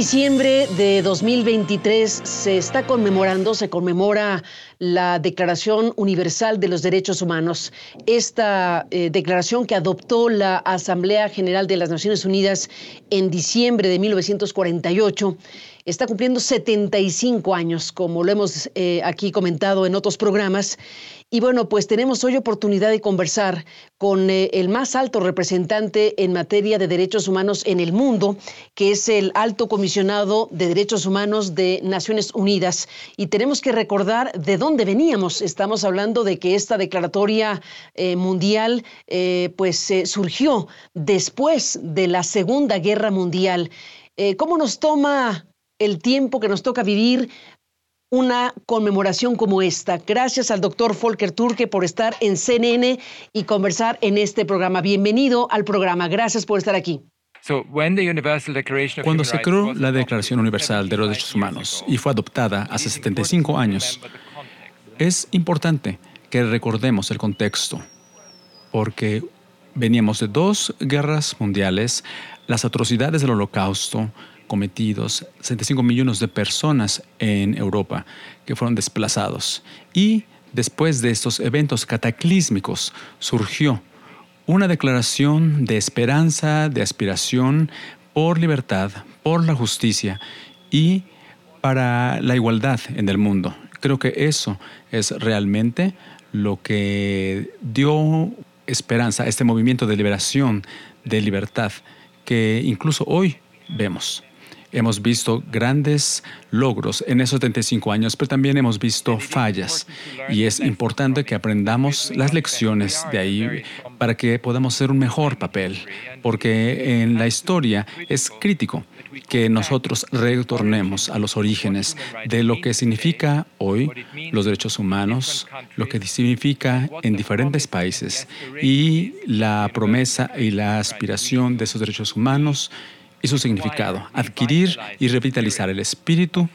diciembre de 2023 se está conmemorando, se conmemora la Declaración Universal de los Derechos Humanos. Esta eh, declaración que adoptó la Asamblea General de las Naciones Unidas en diciembre de 1948 está cumpliendo 75 años, como lo hemos eh, aquí comentado en otros programas. Y bueno, pues tenemos hoy oportunidad de conversar con eh, el más alto representante en materia de derechos humanos en el mundo, que es el alto comisionado de derechos humanos de Naciones Unidas. Y tenemos que recordar de dónde veníamos. Estamos hablando de que esta declaratoria eh, mundial pues surgió después de la Segunda Guerra Mundial. ¿Cómo nos toma el tiempo que nos toca vivir una conmemoración como esta. Gracias al doctor Volker Turke por estar en CNN y conversar en este programa. Bienvenido al programa. Gracias por estar aquí. Cuando se creó la Declaración Universal de los Derechos Humanos y fue adoptada hace 75 años, es importante que recordemos el contexto, porque veníamos de dos guerras mundiales, las atrocidades del holocausto, cometidos, 75 millones de personas en Europa que fueron desplazados. Y después de estos eventos cataclísmicos surgió una declaración de esperanza, de aspiración por libertad, por la justicia y para la igualdad en el mundo. Creo que eso es realmente lo que dio esperanza a este movimiento de liberación, de libertad, que incluso hoy vemos. Hemos visto grandes logros en esos 75 años, pero también hemos visto fallas. Y es importante que aprendamos las lecciones de ahí para que podamos hacer un mejor papel, porque en la historia es crítico que nosotros retornemos a los orígenes de lo que significa hoy los derechos humanos, lo que significa en diferentes países y la promesa y la aspiración de esos derechos humanos y su significado, adquirir y revitalizar el espíritu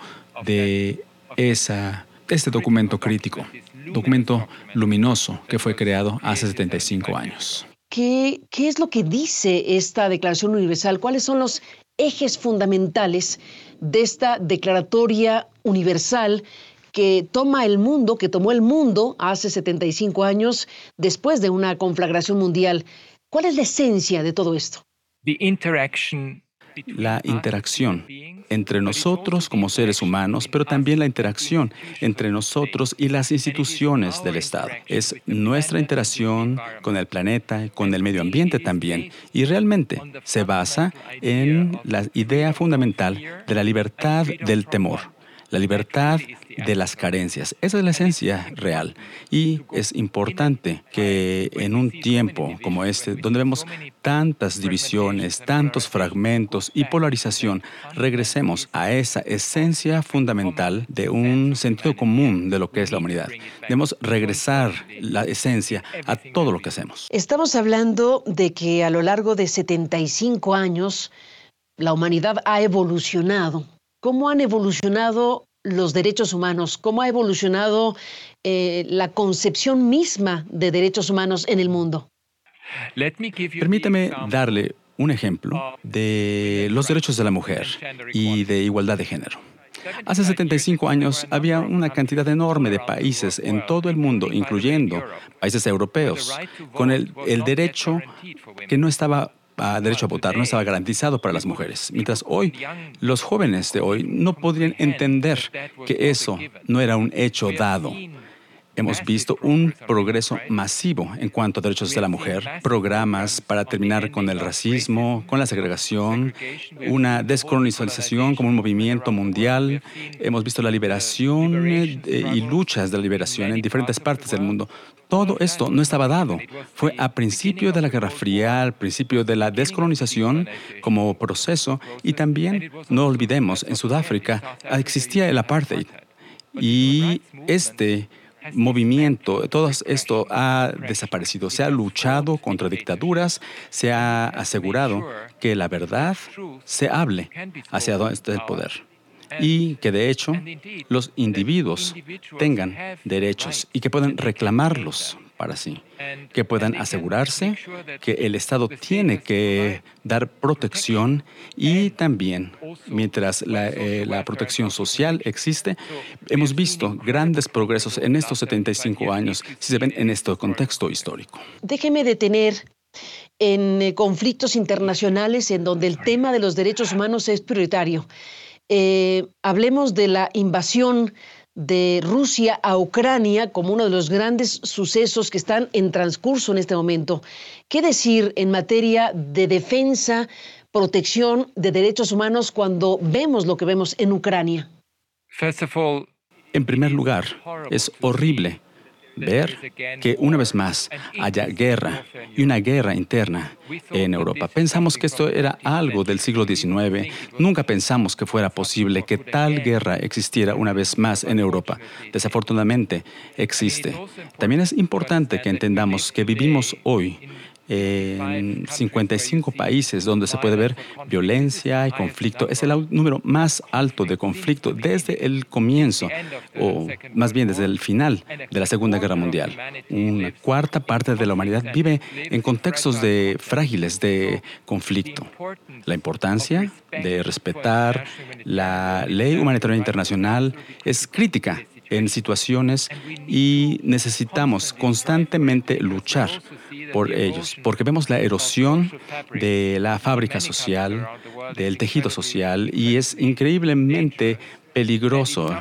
de esa, este documento crítico, documento luminoso que fue creado hace 75 años. ¿Qué, ¿Qué es lo que dice esta Declaración Universal? ¿Cuáles son los ejes fundamentales de esta Declaratoria Universal que toma el mundo, que tomó el mundo hace 75 años después de una conflagración mundial? ¿Cuál es la esencia de todo esto? The interaction la interacción entre nosotros como seres humanos, pero también la interacción entre nosotros y las instituciones del Estado. Es nuestra interacción con el planeta, con el medio ambiente también, y realmente se basa en la idea fundamental de la libertad del temor la libertad de las carencias. Esa es la esencia real. Y es importante que en un tiempo como este, donde vemos tantas divisiones, tantos fragmentos y polarización, regresemos a esa esencia fundamental de un sentido común de lo que es la humanidad. Debemos regresar la esencia a todo lo que hacemos. Estamos hablando de que a lo largo de 75 años, la humanidad ha evolucionado cómo han evolucionado los derechos humanos, cómo ha evolucionado eh, la concepción misma de derechos humanos en el mundo. Permítame darle un ejemplo de los derechos de la mujer y de igualdad de género. Hace 75 años había una cantidad enorme de países en todo el mundo, incluyendo países europeos, con el, el derecho que no estaba derecho a votar no estaba garantizado para las mujeres, mientras hoy los jóvenes de hoy no podrían entender que eso no era un hecho dado. Hemos visto un progreso masivo en cuanto a derechos de la mujer, programas para terminar con el racismo, con la segregación, una descolonización como un movimiento mundial. Hemos visto la liberación eh, y luchas de la liberación en diferentes partes del mundo. Todo esto no estaba dado. Fue a principio de la Guerra Fría, al principio de la descolonización como proceso y también, no olvidemos, en Sudáfrica existía el apartheid. Y este movimiento, todo esto ha desaparecido. Se ha luchado contra dictaduras, se ha asegurado que la verdad se hable hacia dónde está el poder. Y que de hecho los individuos tengan derechos y que puedan reclamarlos para sí, que puedan asegurarse que el Estado tiene que dar protección y también, mientras la, eh, protección social existe, hemos visto grandes progresos en estos 75 años, si se ven en este contexto histórico. Déjeme detener en eh, conflictos internacionales en donde el tema de los derechos humanos es prioritario. Eh, hablemos de la invasión de Rusia a Ucrania como uno de los grandes sucesos que están en transcurso en este momento. ¿Qué decir en materia de defensa, protección de derechos humanos cuando vemos lo que vemos en Ucrania? En primer lugar, es horrible ver que una vez más haya guerra y una guerra interna en Europa. Pensamos que esto era algo del siglo XIX. Nunca pensamos que fuera posible que tal guerra existiera una vez más en Europa. Desafortunadamente, existe. También es importante que entendamos que vivimos hoy en 55 países donde se puede ver violencia y conflicto. Es el número más alto de conflicto desde el comienzo, o más bien desde el final de la Segunda Guerra Mundial. Una cuarta parte de la humanidad vive en contextos de frágiles de conflicto. La importancia de respetar la ley humanitaria internacional es crítica en situaciones y necesitamos constantemente luchar por ellos, porque vemos la erosión de la fábrica social, del tejido social, y es increíblemente peligroso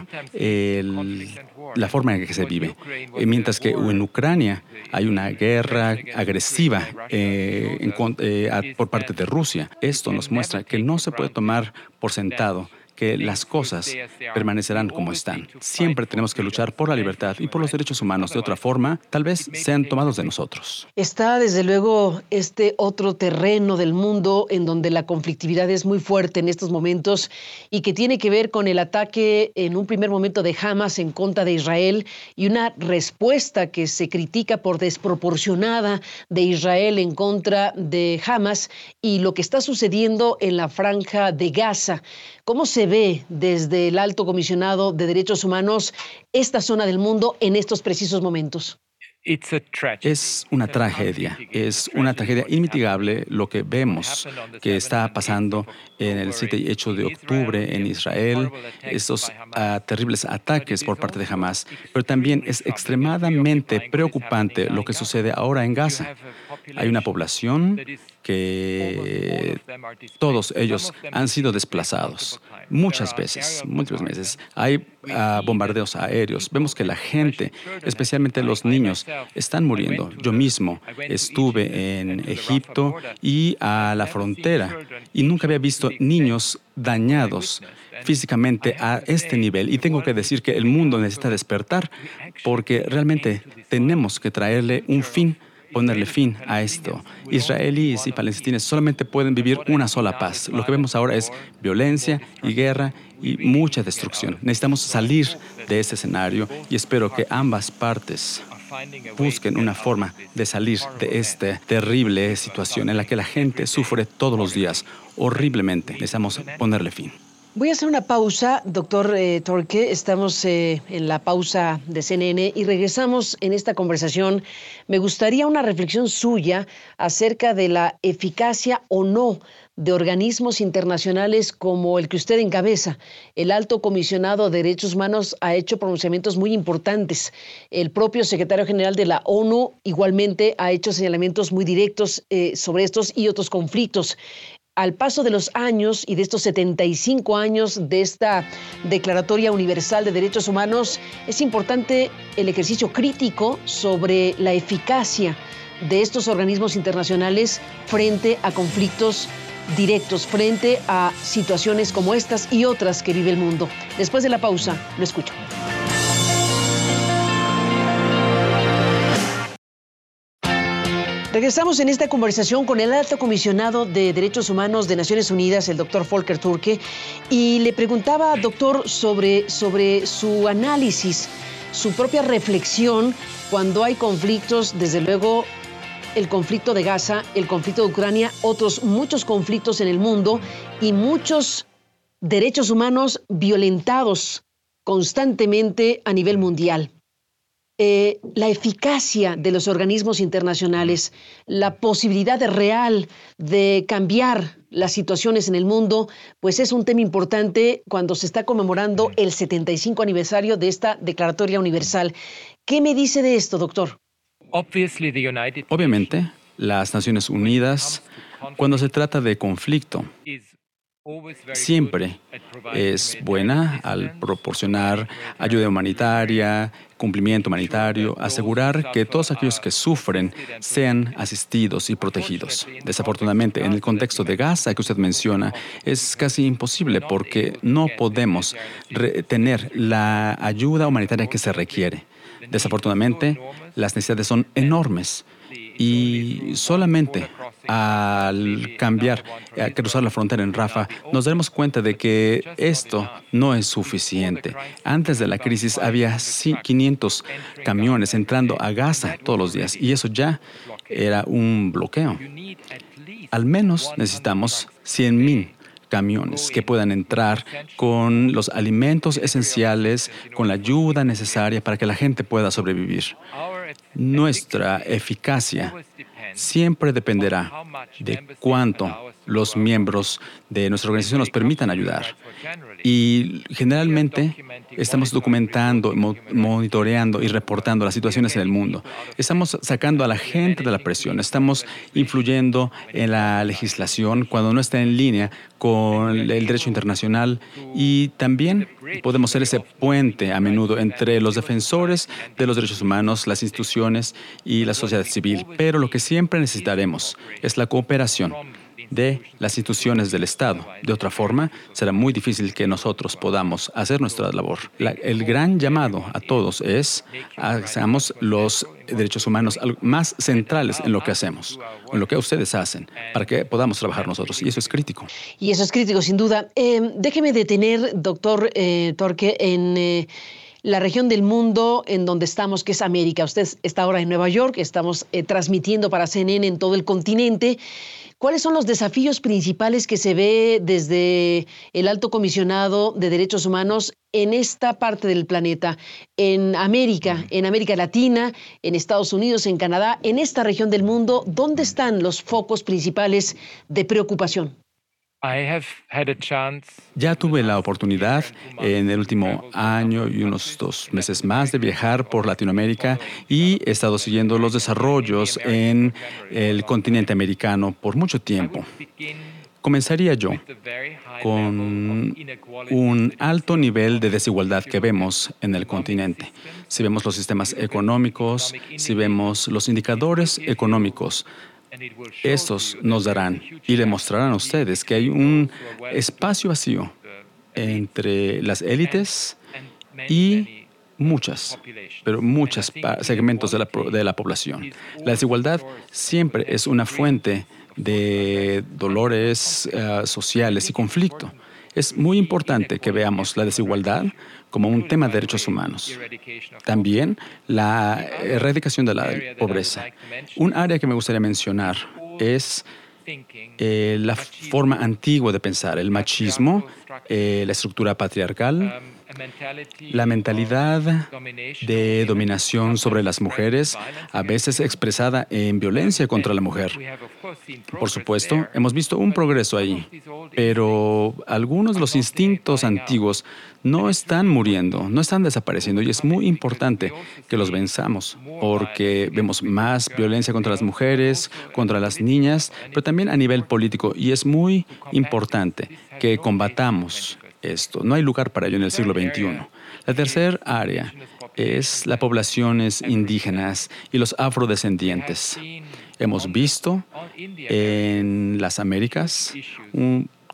la forma en que se vive. Eh, mientras que en Ucrania hay una guerra agresiva eh, eh, por parte de Rusia. Esto nos muestra que no se puede tomar por sentado que las cosas permanecerán como están. Siempre tenemos que luchar por la libertad y por los derechos humanos. De otra forma, tal vez sean tomados de nosotros. Está desde luego este otro terreno del mundo en donde la conflictividad es muy fuerte en estos momentos y que tiene que ver con el ataque en un primer momento de Hamas en contra de Israel y una respuesta que se critica por desproporcionada de Israel en contra de Hamas y lo que está sucediendo en la franja de Gaza. ¿Cómo se ve desde el alto comisionado de derechos humanos esta zona del mundo en estos precisos momentos? Es una tragedia, es una tragedia inmitigable lo que vemos que está pasando en el 7 y 8 de octubre en Israel, estos ah, terribles ataques por parte de Hamas, pero también es extremadamente preocupante lo que sucede ahora en Gaza. Hay una población que todos ellos han sido desplazados muchas veces, muchas veces. Hay ah, bombardeos aéreos. Vemos que la gente, especialmente los niños, están muriendo. Yo mismo estuve en Egipto y a la frontera y nunca había visto niños dañados físicamente a este nivel. Y tengo que decir que el mundo necesita despertar porque realmente tenemos que traerle un fin ponerle fin a esto. Israelíes y palestinos solamente pueden vivir una sola paz. Lo que vemos ahora es violencia y guerra y mucha destrucción. Necesitamos salir de este escenario y espero que ambas partes busquen una forma de salir de esta terrible situación en la que la gente sufre todos los días horriblemente. Necesitamos ponerle fin. Voy a hacer una pausa, doctor eh, Torque. Estamos eh, en la pausa de CNN y regresamos en esta conversación. Me gustaría una reflexión suya acerca de la eficacia o no de organismos internacionales como el que usted encabeza. El alto comisionado de derechos humanos ha hecho pronunciamientos muy importantes. El propio secretario general de la ONU igualmente ha hecho señalamientos muy directos eh, sobre estos y otros conflictos al paso de los años y de estos 75 años de esta Declaratoria Universal de Derechos Humanos, es importante el ejercicio crítico sobre la eficacia de estos organismos internacionales frente a conflictos directos, frente a situaciones como estas y otras que vive el mundo. Después de la pausa, lo escucho. Regresamos en esta conversación con el alto comisionado de Derechos Humanos de Naciones Unidas, el doctor Volker Turke, y le preguntaba, doctor, sobre, sobre su análisis, su propia reflexión cuando hay conflictos, desde luego el conflicto de Gaza, el conflicto de Ucrania, otros muchos conflictos en el mundo y muchos derechos humanos violentados constantemente a nivel mundial. Eh, la eficacia de los organismos internacionales, la posibilidad real de cambiar las situaciones en el mundo, pues es un tema importante cuando se está conmemorando el 75 aniversario de esta Declaratoria Universal. ¿Qué me dice de esto, doctor? Obviamente, las Naciones Unidas, cuando se trata de conflicto, siempre es buena al proporcionar ayuda humanitaria, cumplimiento humanitario, asegurar que todos aquellos que sufren sean asistidos y protegidos. Desafortunadamente, en el contexto de Gaza que usted menciona, es casi imposible porque no podemos tener la ayuda humanitaria que se requiere. Desafortunadamente, las necesidades son enormes y solamente al cambiar, a cruzar la frontera en Rafa, nos daremos cuenta de que esto no es suficiente. Antes de la crisis había 500 camiones entrando a Gaza todos los días y eso ya era un bloqueo. Al menos necesitamos 100.000 que puedan entrar con los alimentos esenciales, con la ayuda necesaria para que la gente pueda sobrevivir. Nuestra eficacia siempre dependerá de cuánto los miembros de nuestra organización nos permitan ayudar. Y generalmente estamos documentando, monitoreando y reportando las situaciones en el mundo. Estamos sacando a la gente de la presión, estamos influyendo en la legislación cuando no está en línea con el derecho internacional y también podemos ser ese puente a menudo entre los defensores de los derechos humanos, las instituciones y la sociedad civil. Pero lo que siempre necesitaremos es la cooperación de las instituciones del Estado. De otra forma, será muy difícil que nosotros podamos hacer nuestra labor. el gran llamado a todos es hagamos los derechos humanos más centrales en lo que hacemos, en lo que ustedes hacen, para que podamos trabajar nosotros. Y eso es crítico. Y eso es crítico, sin duda. Eh, déjeme detener, doctor eh, Torque, en... Eh, la región del mundo en donde estamos, que es América. Usted está ahora en Nueva York, estamos transmitiendo para CNN en todo el continente. ¿Cuáles son los desafíos principales que se ve desde el alto comisionado de derechos humanos en esta parte del planeta, en América, en América Latina, en Estados Unidos, en Canadá, en esta región del mundo? ¿Dónde están los focos principales de preocupación? Ya tuve la oportunidad en el último año y unos dos meses más de viajar por Latinoamérica y he estado siguiendo los desarrollos en el continente americano por mucho tiempo. Comenzaría yo con un alto nivel de desigualdad que vemos en el continente. Si vemos los sistemas económicos, si vemos los indicadores económicos, estos nos darán y demostrarán a ustedes que hay un espacio vacío entre las élites y muchas, pero muchos segmentos de la, de la población. La desigualdad siempre es una fuente de dolores eh, sociales y conflicto. Es muy importante que veamos la desigualdad como un tema de derechos humanos. También la erradicación de la pobreza. Un área que me gustaría mencionar es eh, la forma antigua de pensar, el machismo, eh, la estructura patriarcal, la mentalidad de dominación sobre las mujeres, a veces expresada en violencia contra la mujer. Por supuesto, hemos visto un progreso ahí, pero algunos de los instintos antiguos no están muriendo, no están desapareciendo y es muy importante que los venzamos porque vemos más violencia contra las mujeres, contra las niñas, pero también a nivel político y es muy importante que combatamos esto. No hay lugar para ello en el siglo XXI. La tercera área es las poblaciones indígenas y los afrodescendientes. Hemos visto en las Américas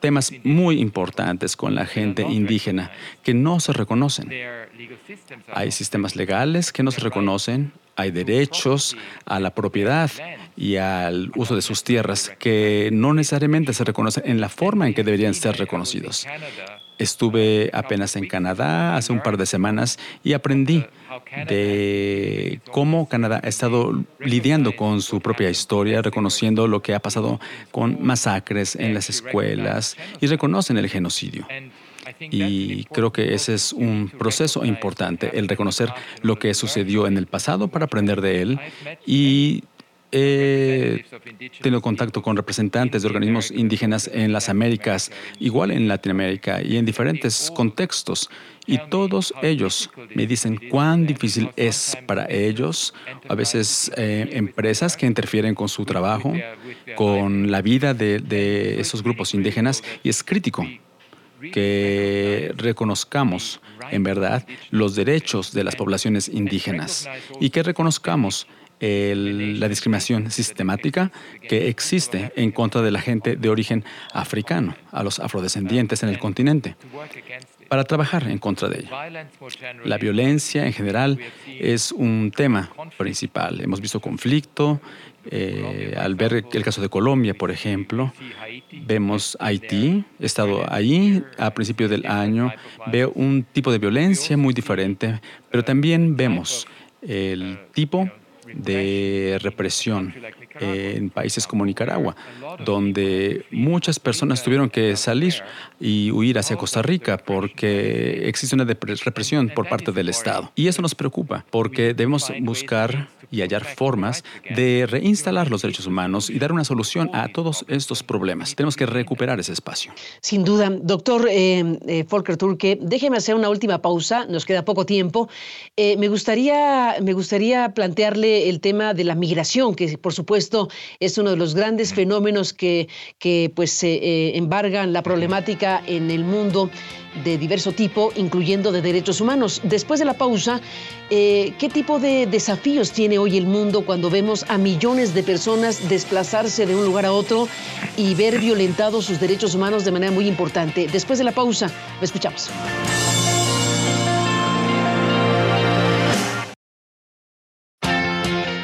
temas muy importantes con la gente indígena que no se reconocen. Hay sistemas legales que no se reconocen, hay derechos a la propiedad y al uso de sus tierras que no necesariamente se reconocen en la forma en que deberían ser reconocidos. Estuve apenas en Canadá hace un par de semanas y aprendí de cómo Canadá ha estado lidiando con su propia historia, reconociendo lo que ha pasado con masacres en las escuelas y reconocen el genocidio. Y creo que ese es un proceso importante, el reconocer lo que sucedió en el pasado para aprender de él y He tenido contacto con representantes de organismos indígenas en las Américas, igual en Latinoamérica y en diferentes contextos. Y todos ellos me dicen cuán difícil es para ellos, a veces eh, empresas que interfieren con su trabajo, con la vida de esos grupos indígenas, y es crítico que reconozcamos en verdad los derechos de las poblaciones indígenas y que reconozcamos la discriminación sistemática que existe en contra de la gente de origen africano, a los afrodescendientes en el continente, para trabajar en contra de ella. La violencia en general es un tema principal. Hemos visto conflicto. Eh, al ver el caso de Colombia, por ejemplo, vemos Haití, he estado ahí a principios del año, veo un tipo de violencia muy diferente, pero también vemos el tipo de represión en países como Nicaragua, donde muchas personas tuvieron que salir y huir hacia Costa Rica porque existe una represión por parte del Estado. Y eso nos preocupa porque debemos buscar y hallar formas de reinstalar los derechos humanos y dar una solución a todos estos problemas. Tenemos que recuperar ese espacio. Sin duda. Doctor eh, eh, Volker Turke, déjeme hacer una última pausa, nos queda poco tiempo. Eh, me, gustaría, me gustaría plantearle el tema de la migración, que por supuesto es uno de los grandes fenómenos que, que pues, embargan la problemática en el mundo de diverso tipo, incluyendo de derechos humanos. Después de la pausa, eh, ¿qué tipo de desafíos tiene hoy el mundo cuando vemos a millones de personas desplazarse de un lugar a otro y ver violentados sus derechos humanos de manera muy importante? Después de la pausa, lo escuchamos.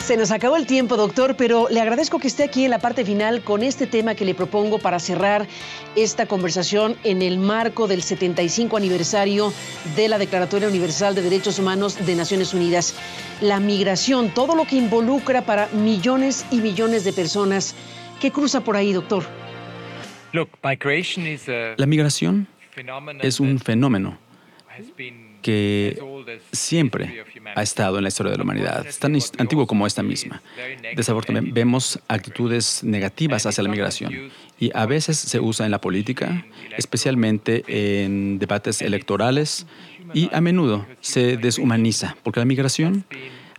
Se nos acabó el tiempo, doctor, pero le agradezco que esté aquí en la parte final con este tema que le propongo para cerrar esta conversación en el marco del 75 aniversario de la Declaratoria Universal de Derechos Humanos de Naciones Unidas. La migración, todo lo que involucra para millones y millones de personas. ¿Qué cruza por ahí, doctor? La migración es un fenómeno que siempre ha estado en la historia de la humanidad, es tan antiguo como esta misma. Desafortunadamente vemos actitudes negativas hacia la migración y a veces se usa en la política, especialmente en debates electorales y a menudo se deshumaniza porque la migración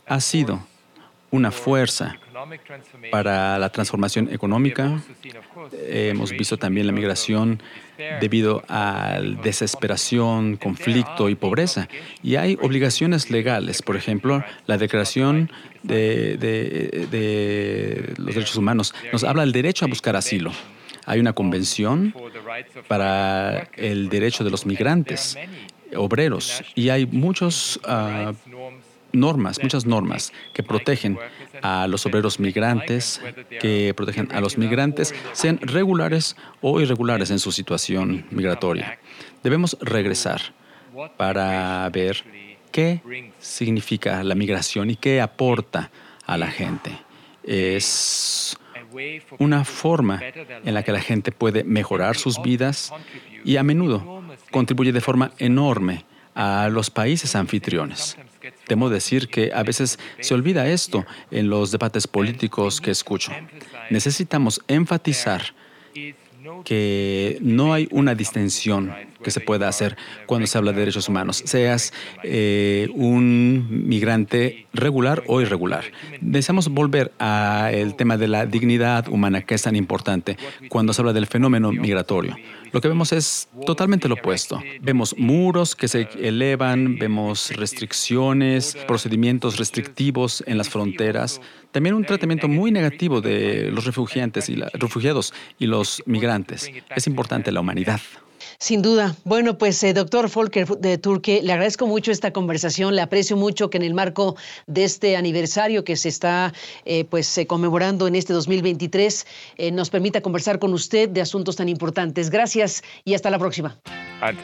ha sido una fuerza para la transformación económica. Hemos visto también la migración debido a desesperación, conflicto y pobreza. Y hay obligaciones legales, por ejemplo, la Declaración de, de los Derechos Humanos nos habla del derecho a buscar asilo. Hay una convención para el derecho de los migrantes, obreros, y hay muchos ah, normas, muchas normas que protegen a los obreros migrantes, que protegen a los migrantes, sean regulares o irregulares en su situación migratoria. Debemos regresar para ver qué significa la migración y qué aporta a la gente. Es una forma en la que la gente puede mejorar sus vidas y a menudo contribuye de forma enorme a los países anfitriones. Temo decir que a veces se olvida esto en los debates políticos que escucho. Necesitamos enfatizar que no hay una distinción que se pueda hacer cuando se habla de derechos humanos, seas eh, un migrante regular o irregular. Deseamos volver al tema de la dignidad humana, que es tan importante cuando se habla del fenómeno migratorio. Lo que vemos es totalmente lo opuesto. Vemos muros que se elevan, vemos restricciones, procedimientos restrictivos en las fronteras, también un tratamiento muy negativo de los refugiantes y refugiados y los migrantes. Es importante la humanidad. Sin duda. Bueno, pues eh, doctor Volker de Turque, le agradezco mucho esta conversación, le aprecio mucho que en el marco de este aniversario que se está eh, pues eh, conmemorando en este 2023 nos permita conversar con usted de asuntos tan importantes. Gracias y hasta la próxima.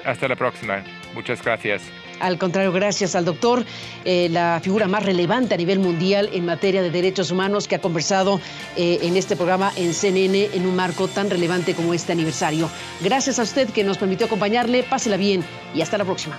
Hasta la próxima. Muchas gracias. Al contrario, gracias al doctor, eh, la figura más relevante a nivel mundial en materia de derechos humanos que ha conversado eh, en este programa en CNN en un marco tan relevante como este aniversario. Gracias a usted que nos permitió acompañarle. Pásela bien y hasta la próxima.